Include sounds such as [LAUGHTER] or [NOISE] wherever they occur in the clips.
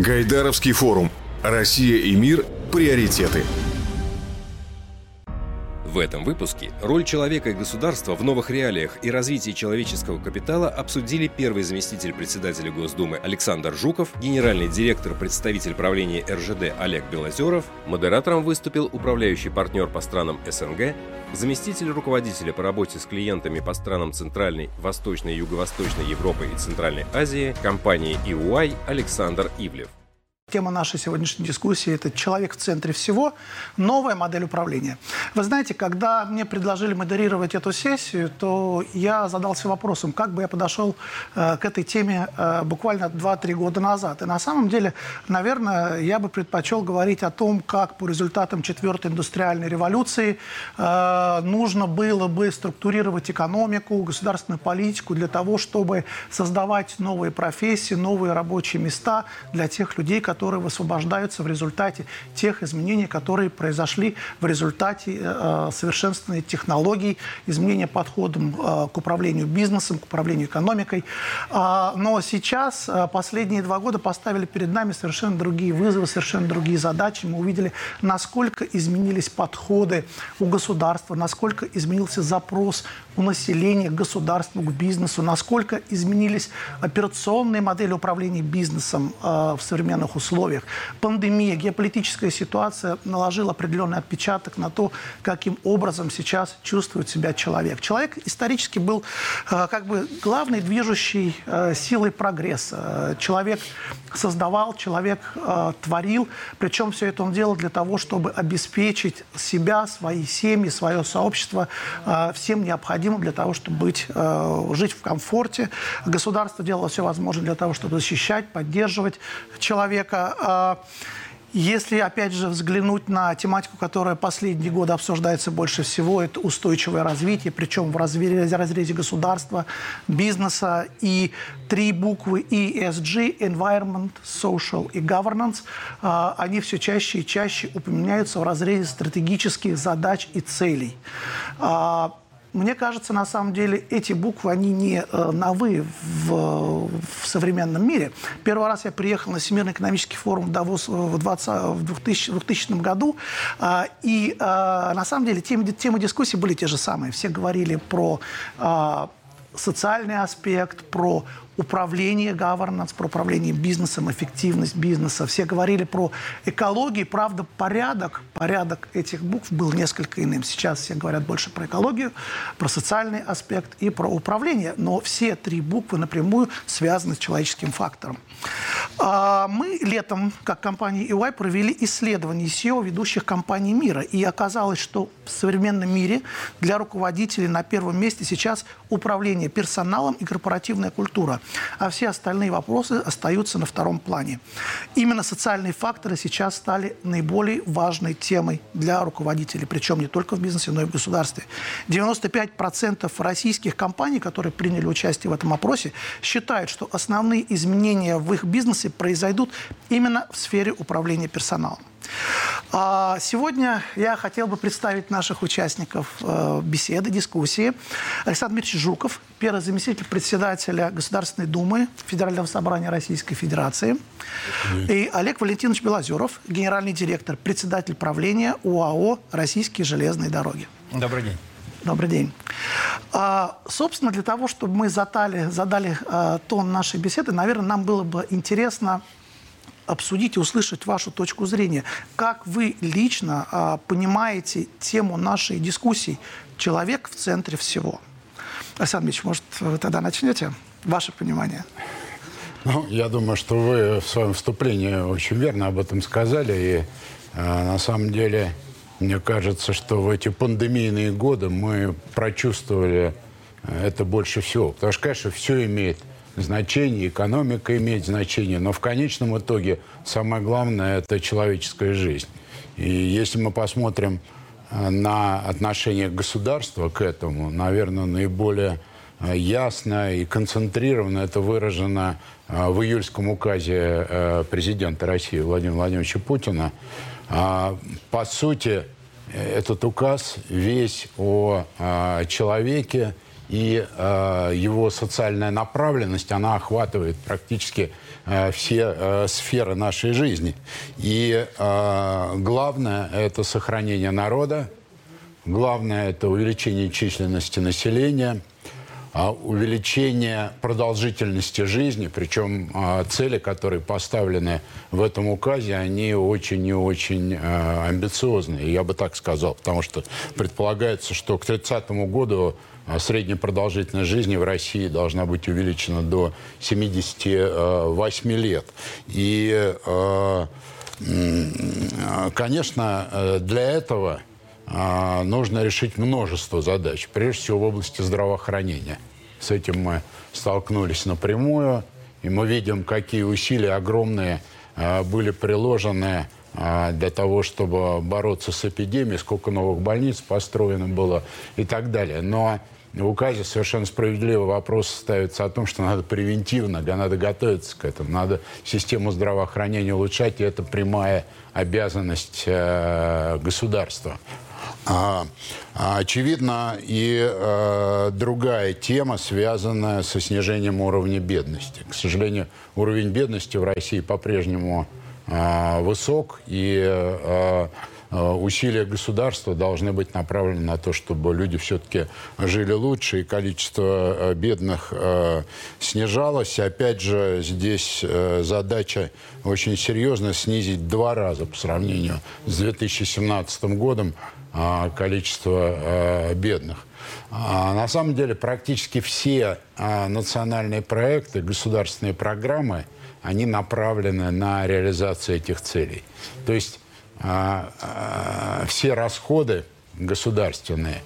Гайдаровский форум. Россия и мир. Приоритеты. В этом выпуске роль человека и государства в новых реалиях и развитии человеческого капитала обсудили первый заместитель председателя Госдумы Александр Жуков, генеральный директор, представитель правления РЖД Олег Белозеров, модератором выступил управляющий партнер по странам СНГ, заместитель руководителя по работе с клиентами по странам Центральной, Восточной Юго-Восточной Европы и Центральной Азии компании EY Александр Ивлев. Тема нашей сегодняшней дискуссии – это «Человек в центре всего. Новая модель управления». Вы знаете, когда мне предложили модерировать эту сессию, то я задался вопросом, как бы я подошел э, к этой теме э, буквально 2-3 года назад. И на самом деле, наверное, я бы предпочел говорить о том, как по результатам четвертой индустриальной революции э, нужно было бы структурировать экономику, государственную политику для того, чтобы создавать новые профессии, новые рабочие места для тех людей, которые которые высвобождаются в результате тех изменений, которые произошли в результате э, совершенствования технологий, изменения подходом э, к управлению бизнесом, к управлению экономикой. А, но сейчас э, последние два года поставили перед нами совершенно другие вызовы, совершенно другие задачи. Мы увидели, насколько изменились подходы у государства, насколько изменился запрос у населения к государству, к бизнесу, насколько изменились операционные модели управления бизнесом в современных условиях. Пандемия, геополитическая ситуация наложила определенный отпечаток на то, каким образом сейчас чувствует себя человек. Человек исторически был э, как бы главной движущей э, силой прогресса. Человек создавал, человек э, творил, причем все это он делал для того, чтобы обеспечить себя, свои семьи, свое сообщество всем необходимым для того, чтобы быть, жить в комфорте. Государство делало все возможное для того, чтобы защищать, поддерживать человека а, если, опять же, взглянуть на тематику, которая последние годы обсуждается больше всего, это устойчивое развитие, причем в разрезе, государства, бизнеса. И три буквы ESG – Environment, Social и Governance – а, они все чаще и чаще упоминаются в разрезе стратегических задач и целей. Мне кажется, на самом деле, эти буквы, они не э, новые в, в современном мире. Первый раз я приехал на Всемирный экономический форум в Давос в, 20, в 2000, 2000 году, э, и э, на самом деле темы, темы дискуссии были те же самые. Все говорили про э, социальный аспект, про управление governance, про управление бизнесом, эффективность бизнеса. Все говорили про экологию. Правда, порядок, порядок этих букв был несколько иным. Сейчас все говорят больше про экологию, про социальный аспект и про управление. Но все три буквы напрямую связаны с человеческим фактором. А, мы летом, как компания EY, провели исследование SEO ведущих компаний мира. И оказалось, что в современном мире для руководителей на первом месте сейчас управление персоналом и корпоративная культура а все остальные вопросы остаются на втором плане. Именно социальные факторы сейчас стали наиболее важной темой для руководителей, причем не только в бизнесе, но и в государстве. 95% российских компаний, которые приняли участие в этом опросе, считают, что основные изменения в их бизнесе произойдут именно в сфере управления персоналом. А сегодня я хотел бы представить наших участников э, беседы, дискуссии. Александр Дмитриевич Жуков, первый заместитель председателя Государственной Думы Федерального собрания Российской Федерации. И Олег Валентинович Белозеров, генеральный директор, председатель правления УАО «Российские железные дороги». Добрый день. Добрый день. А, собственно, для того, чтобы мы задали, задали а, тон нашей беседы, наверное, нам было бы интересно обсудить и услышать вашу точку зрения. Как вы лично а, понимаете тему нашей дискуссии «Человек в центре всего»? Александр Ильич, может, вы тогда начнете? Ваше понимание. Ну, я думаю, что вы в своем вступлении очень верно об этом сказали. И э, на самом деле, мне кажется, что в эти пандемийные годы мы прочувствовали это больше всего. Потому что, конечно, все имеет значение, экономика имеет значение, но в конечном итоге самое главное – это человеческая жизнь. И если мы посмотрим э, на отношение государства к этому, наверное, наиболее э, ясно и концентрированно это выражено э, в июльском указе президента России Владимира Владимировича Путина. А, по сути, этот указ весь о человеке и э, его социальная направленность, она охватывает практически э, все э, сферы нашей жизни. И э, главное – это сохранение народа, главное – это увеличение численности населения – а увеличение продолжительности жизни, причем а, цели, которые поставлены в этом указе, они очень и очень а, амбициозные, я бы так сказал, потому что предполагается, что к 30 году средняя продолжительность жизни в России должна быть увеличена до 78 лет. И, конечно, для этого а, нужно решить множество задач, прежде всего в области здравоохранения. С этим мы столкнулись напрямую, и мы видим, какие усилия огромные а, были приложены а, для того, чтобы бороться с эпидемией, сколько новых больниц построено было и так далее. Но в указе совершенно справедливо вопрос ставится о том, что надо превентивно, надо готовиться к этому, надо систему здравоохранения улучшать, и это прямая обязанность э, государства. А, а, очевидно, и э, другая тема, связанная со снижением уровня бедности. К сожалению, уровень бедности в России по-прежнему э, высок, и э, усилия государства должны быть направлены на то, чтобы люди все-таки жили лучше, и количество бедных снижалось. Опять же, здесь задача очень серьезная – снизить два раза по сравнению с 2017 годом количество бедных. А, на самом деле практически все национальные проекты, государственные программы, они направлены на реализацию этих целей. То есть все расходы государственные,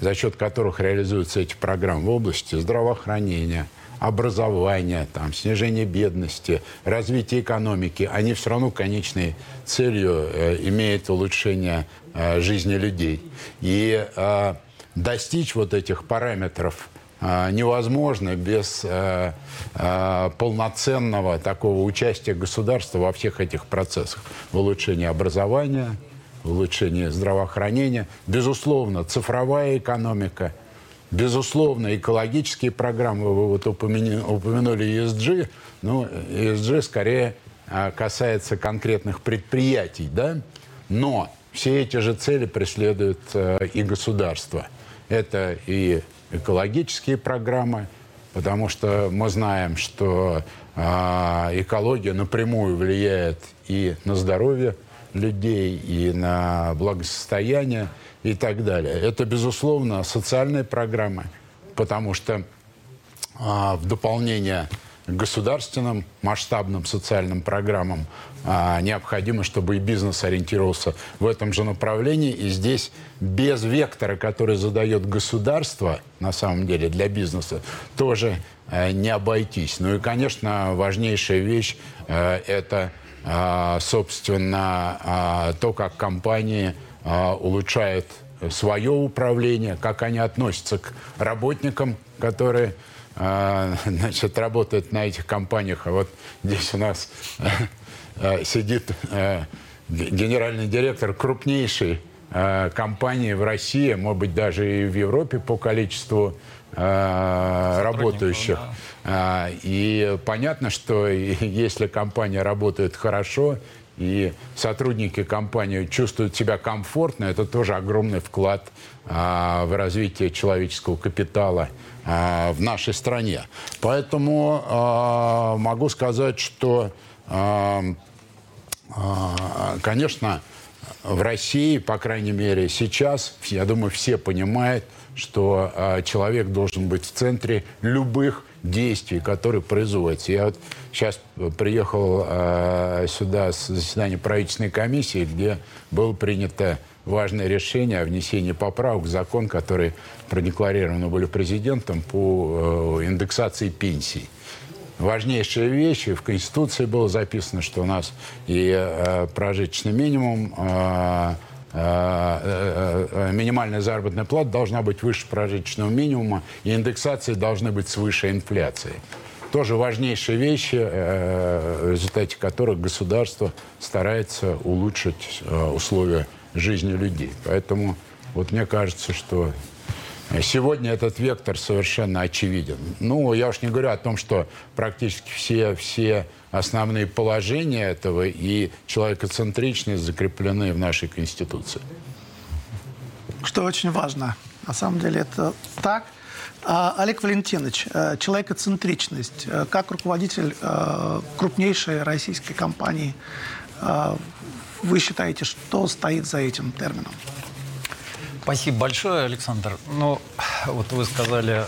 за счет которых реализуются эти программы в области здравоохранения, образования, там, снижения бедности, развития экономики, они все равно конечной целью э, имеют улучшение э, жизни людей. И э, достичь вот этих параметров невозможно без э, э, полноценного такого участия государства во всех этих процессах. В улучшении образования, в улучшении здравоохранения, безусловно, цифровая экономика – Безусловно, экологические программы, вы вот упомянули, упомянули ESG, но ESG скорее а, касается конкретных предприятий, да? Но все эти же цели преследует э, и государство. Это и экологические программы, потому что мы знаем, что э, экология напрямую влияет и на здоровье людей, и на благосостояние и так далее. Это, безусловно, социальные программы, потому что а, в дополнение к государственным масштабным социальным программам а, необходимо, чтобы и бизнес ориентировался в этом же направлении. И здесь без вектора, который задает государство, на самом деле, для бизнеса, тоже а, не обойтись. Ну и, конечно, важнейшая вещь а, – это, а, собственно, а, то, как компании – а, улучшает свое управление, как они относятся к работникам, которые а, [LAUGHS] значит, работают на этих компаниях. А вот здесь у нас а, [LAUGHS] сидит генеральный директор крупнейшей компании в России, может быть, даже и в Европе по количеству работающих. Да. И понятно, что если компания работает хорошо, и сотрудники компании чувствуют себя комфортно, это тоже огромный вклад в развитие человеческого капитала в нашей стране. Поэтому могу сказать, что, конечно, в России, по крайней мере, сейчас, я думаю, все понимают, что а, человек должен быть в центре любых действий, которые производятся. Я вот сейчас приехал э, сюда с заседания правительственной комиссии, где было принято важное решение о внесении поправок в закон, который продекларированы были президентом по э, индексации пенсий. Важнейшие вещи. В Конституции было записано, что у нас и э, прожиточный минимум э, Э, э, э, минимальная заработная плата должна быть выше прожиточного минимума, и индексации должны быть свыше инфляции. Тоже важнейшие вещи, в результате которых государство старается улучшить условия жизни людей. Поэтому вот мне кажется, что Сегодня этот вектор совершенно очевиден. Ну, я уж не говорю о том, что практически все, все основные положения этого и человекоцентричность закреплены в нашей Конституции. Что очень важно. На самом деле это так. А, Олег Валентинович, э, человекоцентричность. Э, как руководитель э, крупнейшей российской компании, вы считаете, что стоит за этим термином? Спасибо большое, Александр. Ну, вот вы сказали,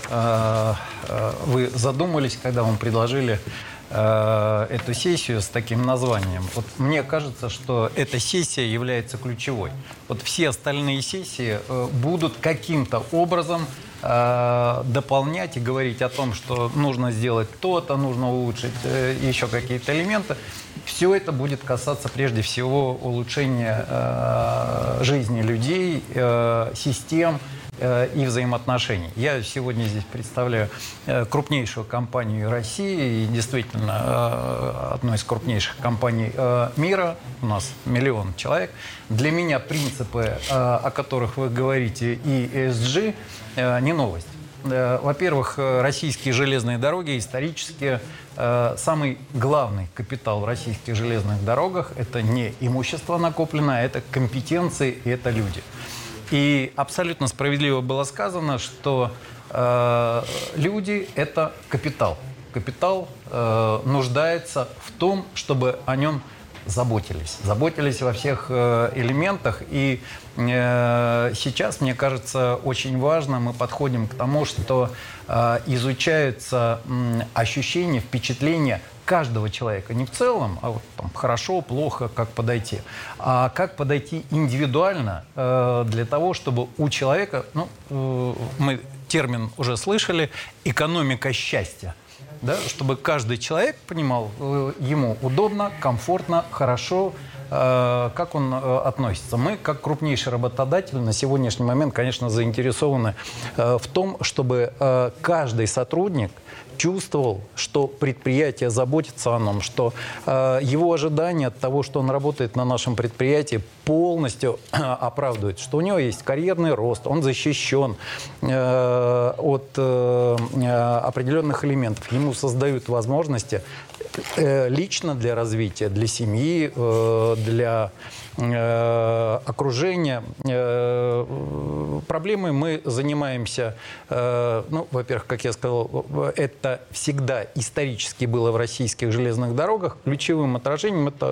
вы задумались, когда вам предложили эту сессию с таким названием. Вот мне кажется, что эта сессия является ключевой. Вот все остальные сессии будут каким-то образом Э, дополнять и говорить о том, что нужно сделать то-то, нужно улучшить э, еще какие-то элементы. Все это будет касаться прежде всего улучшения э, жизни людей, систем, и взаимоотношений. Я сегодня здесь представляю э, крупнейшую компанию России и действительно э, одну из крупнейших компаний мира. У нас миллион человек. Для меня принципы, о которых вы говорите, и ESG – Э, не новость. Э, во-первых, э, российские железные дороги исторически самый главный капитал в российских железных дорогах – это не имущество накопленное, а это компетенции и это люди. И абсолютно справедливо было сказано, что э, люди – это капитал. Капитал э, нуждается в том, чтобы о нем заботились. Заботились во всех э, элементах. И э, сейчас, мне кажется, очень важно, мы подходим к тому, что э, изучаются ощущения, впечатления каждого человека. Не в целом, а вот там, хорошо, плохо, как подойти. А как подойти индивидуально для того, чтобы у человека, ну, мы термин уже слышали, экономика счастья да, чтобы каждый человек понимал, э, ему удобно, комфортно, хорошо, э, как он э, относится. Мы, как крупнейший работодатель, на сегодняшний момент, конечно, заинтересованы в том, чтобы каждый сотрудник – чувствовал, что предприятие заботится о нем, что э, его ожидания от того, что он работает на нашем предприятии, полностью [CLEARS THROAT] э, оправдывают, что у него есть карьерный рост, он защищен э, от э, э определенных элементов, ему создают возможности лично для развития, для семьи, э, для Э, окружения. Э, проблемой мы занимаемся, э, ну, во-первых, как я сказал, это всегда исторически было в российских железных дорогах. Ключевым отражением это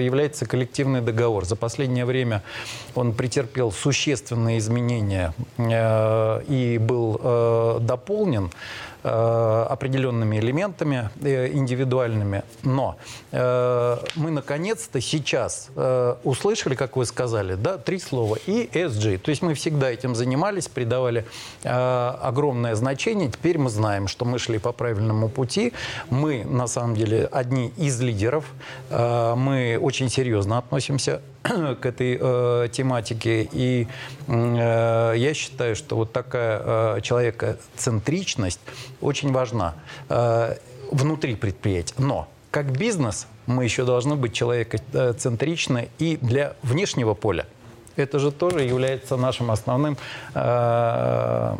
является коллективный договор. За последнее время он претерпел существенные изменения и был дополнен. Э, определенными элементами э, индивидуальными. Но э, мы наконец-то сейчас услышали, как вы сказали, да, три слова ESG. То есть мы всегда этим занимались, придавали огромное значение. Теперь мы знаем, что мы шли по правильному пути. Мы, на самом деле, одни из лидеров. Мы очень серьезно относимся к этой э, тематике. И э, я считаю, что вот такая э, человекоцентричность очень важна э, внутри предприятия. Но как бизнес мы еще должны быть человекоцентричны и для внешнего поля. Это же тоже является нашим основным э,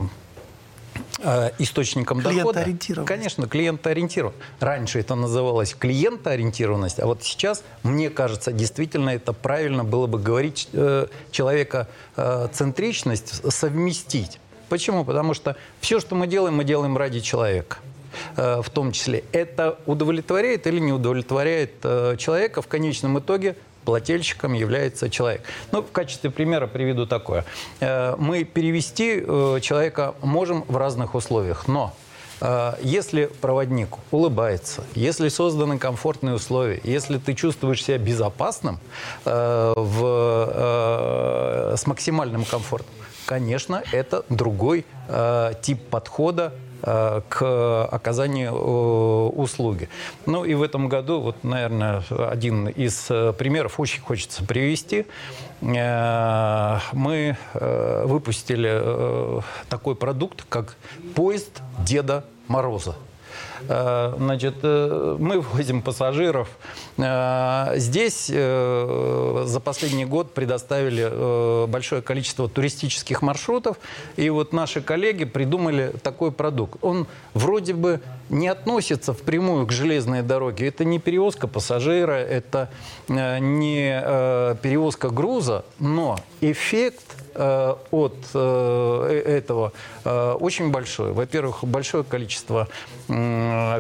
источником дохода. Конечно, клиентоориентированность. Раньше это называлось клиентоориентированность, а вот сейчас, мне кажется, действительно это правильно было бы говорить э, человека э, центричность совместить. Почему? Потому что все, что мы делаем, мы делаем ради человека э, в том числе. Это удовлетворяет или не удовлетворяет э, человека в конечном итоге плательщиком является человек. Ну, в качестве примера приведу такое. Э, мы перевести э, человека можем в разных условиях, но э, если проводник улыбается, если созданы комфортные условия, если ты чувствуешь себя безопасным в, с максимальным комфортом, конечно, это другой тип подхода к оказанию э, услуги. Ну и в этом году, вот, наверное, один из э, примеров очень хочется привести. Мы выпустили такой продукт, как поезд Деда Мороза. Значит, мы [LAUGHS] возим пассажиров. Здесь за последний год предоставили большое количество туристических маршрутов. И вот наши коллеги придумали такой продукт. Он вроде бы не относится впрямую к железной дороге. Это не перевозка пассажира, это не перевозка груза, но эффект Э, от э, э, этого очень большой. Во-первых, большое количество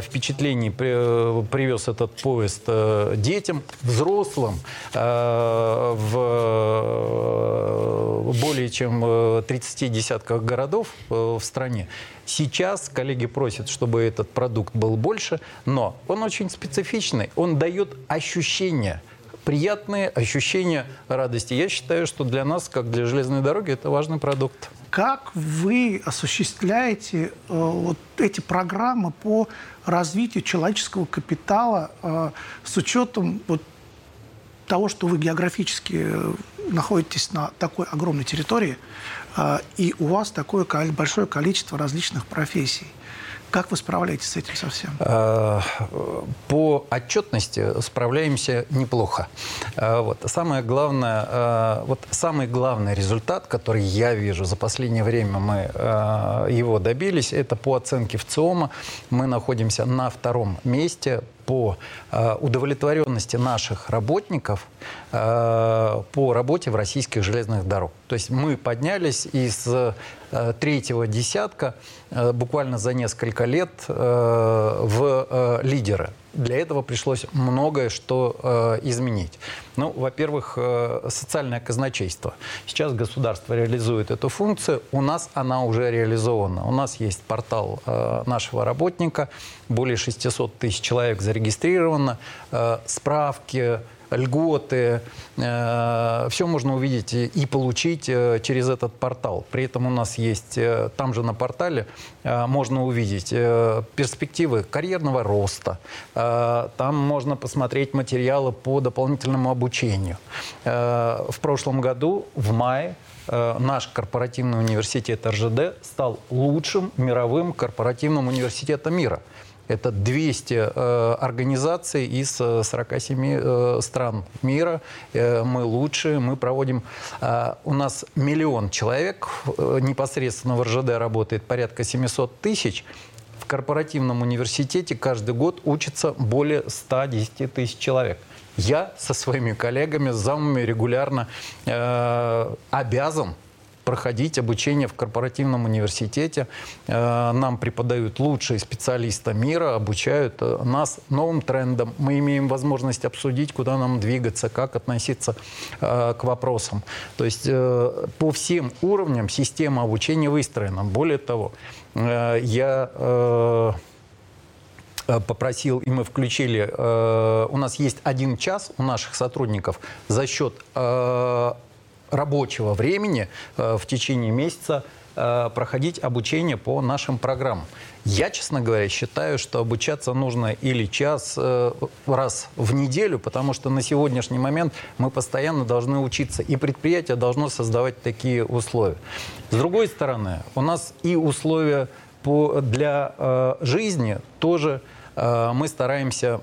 впечатлений привез этот поезд детям, взрослым в более чем 30 десятках городов в стране. Сейчас коллеги просят, чтобы этот продукт был больше, но он очень специфичный, он дает ощущение – приятные ощущения радости. Я считаю, что для нас, как для железной дороги, это важный продукт. Как вы осуществляете э, вот эти программы по развитию человеческого капитала э, с учетом вот, того, что вы географически э, находитесь на такой огромной территории, э, и у вас такое большое количество различных профессий? Как вы справляетесь с этим совсем? Э, по отчетности справляемся неплохо. Э, вот. Самое главное, э, вот самый главный результат, который я вижу за последнее время, мы его добились, это по оценке ВЦИОМа. Мы находимся на втором месте по удовлетворенности наших работников по работе в российских железных дорог. То есть мы поднялись из третьего десятка буквально за несколько лет в лидеры. Для этого пришлось многое что изменить. Ну, во-первых, социальное казначейство. Сейчас государство реализует эту функцию. У нас она уже реализована. У нас есть портал нашего работника. Более 600 тысяч человек зарегистрировано. Справки, льготы, э, все можно увидеть и получить э, через этот портал. При этом у нас есть, э, там же на портале можно увидеть перспективы карьерного роста, там можно посмотреть материалы по дополнительному обучению. В прошлом году, в мае, наш корпоративный университет РЖД стал лучшим мировым корпоративным университетом мира – это 200 э, организаций из 47 э, э, стран мира. Э, мы лучшие, мы проводим... Э, у нас миллион человек э, непосредственно в РЖД работает, порядка 700 тысяч. В корпоративном университете каждый год учится более 110 тысяч человек. Я со своими коллегами, замами регулярно э, обязан проходить обучение в корпоративном университете. Э, нам преподают лучшие специалисты мира, обучают э, нас новым трендам. Мы имеем возможность обсудить, куда нам двигаться, как относиться э, к вопросам. То есть по всем уровням система обучения выстроена. Более того, я попросил, и мы включили, у нас есть один час у наших сотрудников за счет рабочего времени э, в течение месяца э, проходить обучение по нашим программам. Я, честно говоря, считаю, что обучаться нужно или час э, раз в неделю, потому что на сегодняшний момент мы постоянно должны учиться, и предприятие должно создавать такие условия. С другой стороны, у нас и условия по, для жизни тоже Э, мы стараемся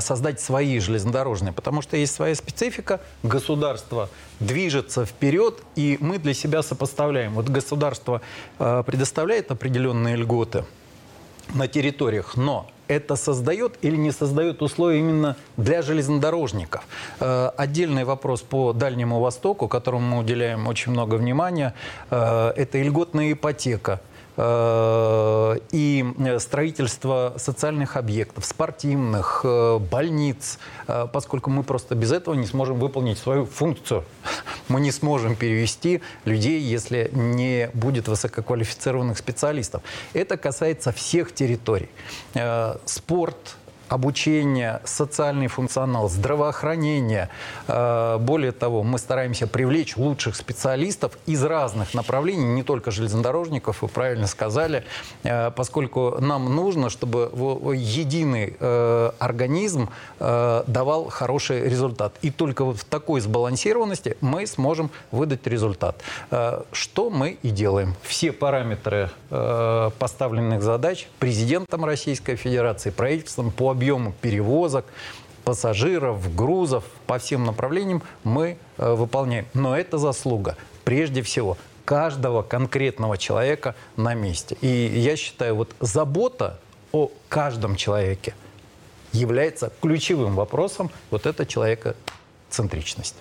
создать свои железнодорожные, потому что есть своя специфика, государство движется вперед, и мы для себя сопоставляем. Вот государство э, предоставляет определенные льготы на территориях, но это создает или не создает условия именно для железнодорожников. Э, отдельный вопрос по Дальнему Востоку, которому мы уделяем очень много внимания, это льготная ипотека – Э, и э, строительство социальных объектов, спортивных, э, больниц, поскольку мы просто без этого не сможем выполнить свою функцию. [LAUGHS] Мы не сможем перевести людей, если не будет высококвалифицированных специалистов. Это касается всех территорий. Спорт, обучение, социальный функционал, здравоохранение. Э, более того, мы стараемся привлечь лучших специалистов из разных направлений, не только железнодорожников, вы правильно сказали, э, поскольку нам нужно, чтобы единый э, организм давал хороший результат. И только в такой сбалансированности мы сможем выдать результат. Что мы и делаем. Все параметры поставленных задач президентом Российской Федерации, правительством по объему перевозок, пассажиров, грузов по всем направлениям мы э, выполняем. Но это заслуга прежде всего каждого конкретного человека на месте. И я считаю, вот забота о каждом человеке является ключевым вопросом вот эта человекоцентричность.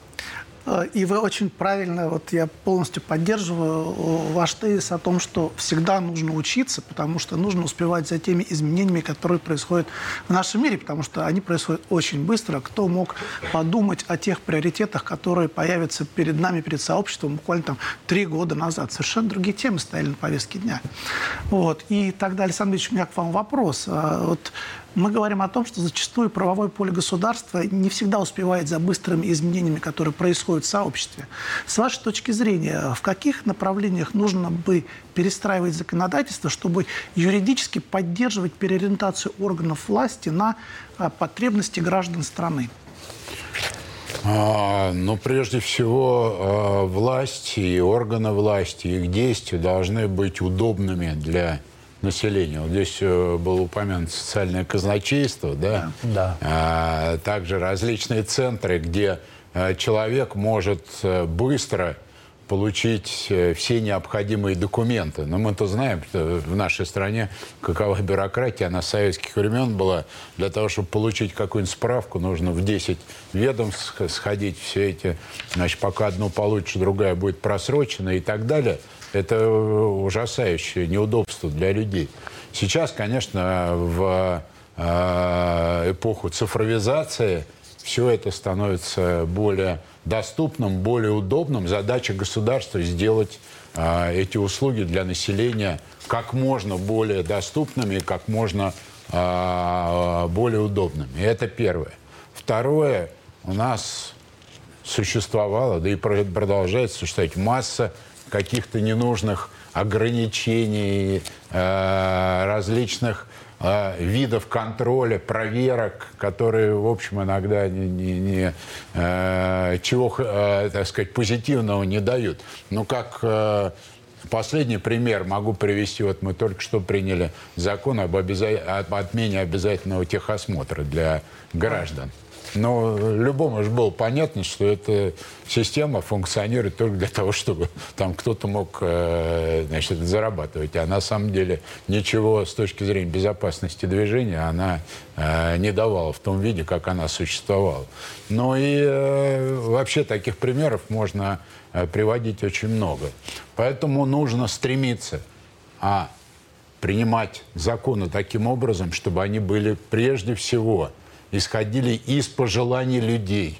Э, и вы очень правильно, вот я полностью поддерживаю э, ваш тезис о том, что всегда нужно учиться, потому что нужно успевать за теми изменениями, которые происходят в нашем мире, потому что они происходят очень быстро. Кто мог подумать о тех приоритетах, которые появятся перед нами, перед сообществом буквально там три года назад? Совершенно другие темы стояли на повестке дня. Вот. И тогда, Александр Ильич, у меня к вам вопрос. А вот мы говорим о том, что зачастую правовое поле государства не всегда успевает за быстрыми изменениями, которые происходят в сообществе. С вашей точки зрения, в каких направлениях нужно бы перестраивать законодательство, чтобы юридически поддерживать переориентацию органов власти на а, потребности граждан страны? А, ну, прежде всего, а, власть и органы власти, их действия должны быть удобными для населения. Вот здесь э, было упомянуто социальное казначейство, да? Да. А, также различные центры, где э, человек может э, быстро получить все необходимые документы. Но мы-то знаем, что в нашей стране какова бюрократия, она с советских времен была. Для того, чтобы получить какую-нибудь справку, нужно в 10 ведомств сходить, все эти, значит, пока одну получишь, другая будет просрочена и так далее – это ужасающее неудобство для людей. Сейчас, конечно, в э, эпоху цифровизации все это становится более доступным, более удобным. Задача государства сделать э, эти услуги для населения как можно более доступными, как можно э, более удобными. Это первое. Второе, у нас существовало, да и продолжает существовать масса каких-то ненужных ограничений, э, различных э, видов контроля, проверок, которые, в общем, иногда не, не, не, э, чего, так сказать, позитивного не дают. Ну, как Последний пример могу привести. Вот мы только что приняли закон об, обяза... об отмене обязательного техосмотра для граждан. Но любому же было понятно, что эта система функционирует только для того, чтобы там кто-то мог э, значит, зарабатывать. А на самом деле ничего с точки зрения безопасности движения она э, не давала в том виде, как она существовала. Ну и э, вообще таких примеров можно приводить очень много. Поэтому нужно стремиться а, принимать законы таким образом, чтобы они были прежде всего – исходили из пожеланий людей.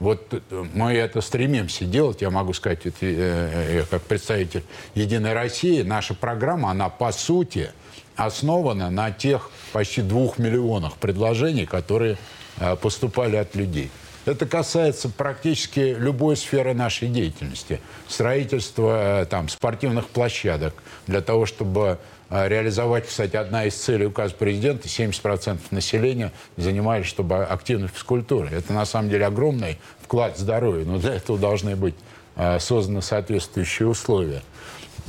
Вот э, мы это стремимся делать, я могу сказать, э, э, как представитель «Единой России», наша программа, она по сути основана на тех почти двух миллионах предложений, которые поступали от людей. Это касается практически любой сферы нашей деятельности. Строительство там, спортивных площадок для того, чтобы реализовать, кстати, одна из целей указа президента, 70% населения занимались, чтобы активной физкультурой. Это на самом деле огромный вклад в здоровье, но для этого должны быть а, созданы соответствующие условия.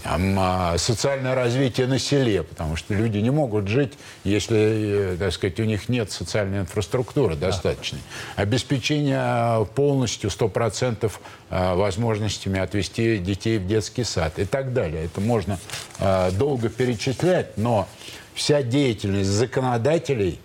А, социальное развитие на селе, потому что люди не могут жить, если, э, так сказать, у них нет социальной инфраструктуры достаточной. Обеспечение полностью 100% а, возможностями отвести детей в детский сад и так далее. Это можно а, долго перечислять, но вся деятельность законодателей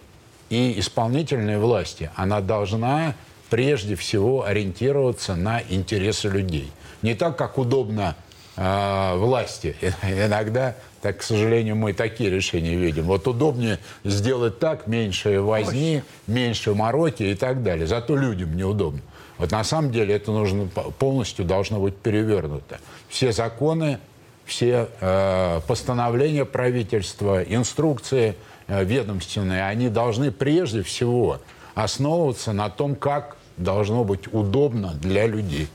и исполнительной власти, она должна прежде всего ориентироваться на интересы людей. Не так, как удобно э, власти. [LAUGHS] Иногда, так, к сожалению, мы такие решения видим. Вот удобнее сделать так, меньше возни, меньше мороки и так далее. Зато людям неудобно. Вот на самом деле это нужно полностью должно быть перевернуто. Все законы все э, постановления правительства, инструкции э, ведомственные, они должны прежде всего основываться на том, как должно быть удобно для людей.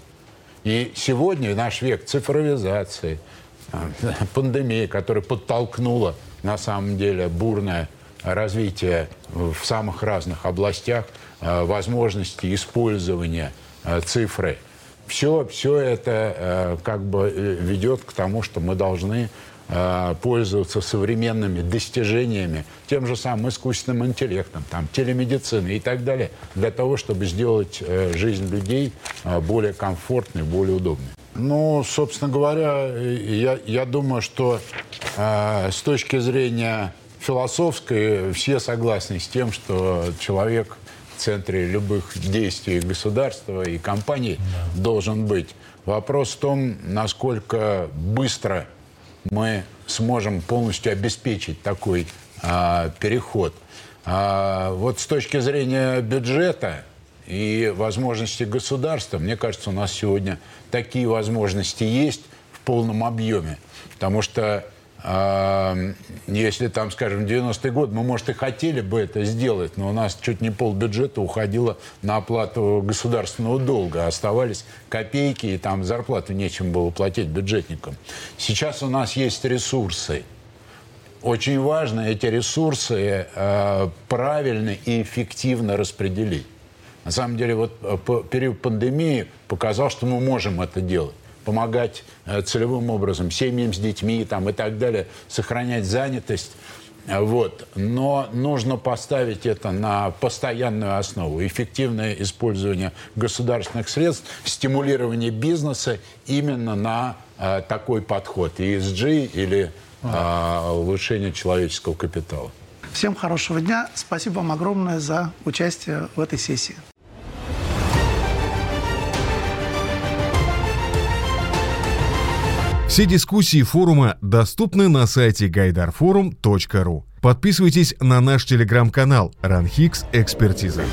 И сегодня наш век цифровизации, [LAUGHS] э, пандемии, которая подтолкнула на самом деле бурное развитие в самых разных областях, э, возможности использования э, цифры – все, все это как бы э, ведет к тому, что мы должны э, пользоваться современными достижениями, тем же самым искусственным интеллектом, там, телемедициной и так далее, для того, чтобы сделать э, жизнь людей э, более комфортной, более удобной. Ну, собственно говоря, я, я думаю, что э, с точки зрения философской все согласны с тем, что человек центре любых действий государства и компаний да. должен быть. Вопрос в том, насколько быстро мы сможем полностью обеспечить такой а, переход. А, вот с точки зрения бюджета и возможностей государства, мне кажется, у нас сегодня такие возможности есть в полном объеме. Потому что если там, скажем, 90-й год, мы, может, и хотели бы это сделать, но у нас чуть не пол бюджета уходило на оплату государственного долга. Оставались копейки, и там зарплату нечем было платить бюджетникам. Сейчас у нас есть ресурсы. Очень важно эти ресурсы э, правильно и эффективно распределить. На самом деле, вот э, период пандемии показал, что мы можем это делать помогать э, целевым образом семьям с детьми там, и так далее, сохранять занятость. Вот. Но нужно поставить это на постоянную основу. Эффективное использование государственных средств, стимулирование бизнеса именно на э, такой подход. ESG или э, улучшение человеческого капитала. Всем хорошего дня. Спасибо вам огромное за участие в этой сессии. Все дискуссии форума доступны на сайте гайдарфорум.ру. Подписывайтесь на наш телеграм-канал «Ранхикс Экспертиза».